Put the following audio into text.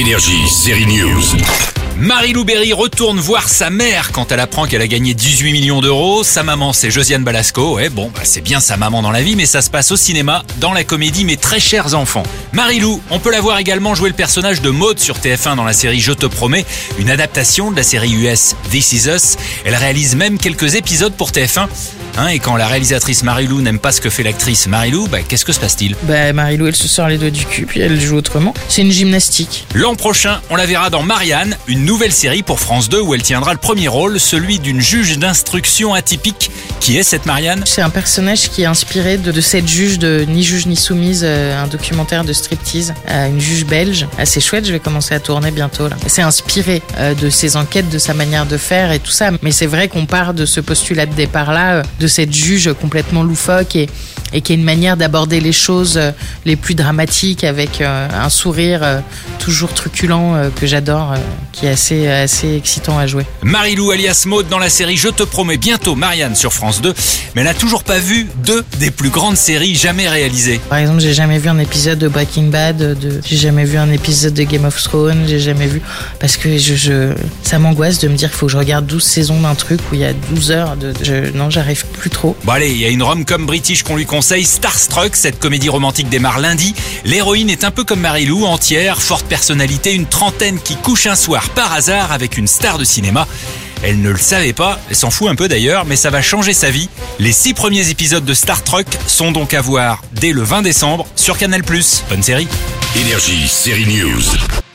Énergie, série News. Marie-Lou Berry retourne voir sa mère quand elle apprend qu'elle a gagné 18 millions d'euros. Sa maman, c'est Josiane Balasco. Ouais, bon, bah, c'est bien sa maman dans la vie, mais ça se passe au cinéma, dans la comédie Mes très chers enfants. Marie-Lou, on peut la voir également jouer le personnage de Maud sur TF1 dans la série Je te promets, une adaptation de la série US This Is Us. Elle réalise même quelques épisodes pour TF1. Hein, et quand la réalisatrice Marie-Lou n'aime pas ce que fait l'actrice Marie-Lou, bah, qu'est-ce que se passe-t-il? Bah, Marie-Lou, elle se sort les doigts du cul, puis elle joue autrement. C'est une gymnastique. L'an prochain, on la verra dans Marianne, une nouvelle série pour France 2 où elle tiendra le premier rôle, celui d'une juge d'instruction atypique. Qui est cette Marianne? C'est un personnage qui est inspiré de, de cette juge de Ni juge ni soumise, euh, un documentaire de striptease, euh, une juge belge. Assez chouette, je vais commencer à tourner bientôt là. C'est inspiré euh, de ses enquêtes, de sa manière de faire et tout ça. Mais c'est vrai qu'on part de ce postulat de départ là, euh, de cette juge complètement loufoque et, et qui a une manière d'aborder les choses euh, les plus dramatiques avec euh, un sourire euh, toujours truculent que j'adore, qui est assez, assez excitant à jouer. Marie-Lou alias Maud dans la série Je te promets bientôt Marianne sur France 2, mais elle n'a toujours pas vu deux des plus grandes séries jamais réalisées. Par exemple, j'ai jamais vu un épisode de Breaking Bad, de, j'ai jamais vu un épisode de Game of Thrones, j'ai jamais vu parce que je, je ça m'angoisse de me dire qu'il faut que je regarde 12 saisons d'un truc où il y a 12 heures de je, non, j'arrive plus trop. Bon allez, il y a une rom-com british qu'on lui conseille, Starstruck, cette comédie romantique démarre lundi. L'héroïne est un peu comme Marie-Lou, entière, forte personnalité, une trentaine qui couche un soir par hasard avec une star de cinéma. Elle ne le savait pas, elle s'en fout un peu d'ailleurs, mais ça va changer sa vie. Les six premiers épisodes de Star sont donc à voir dès le 20 décembre sur Canal+. Bonne série Énergie, série News.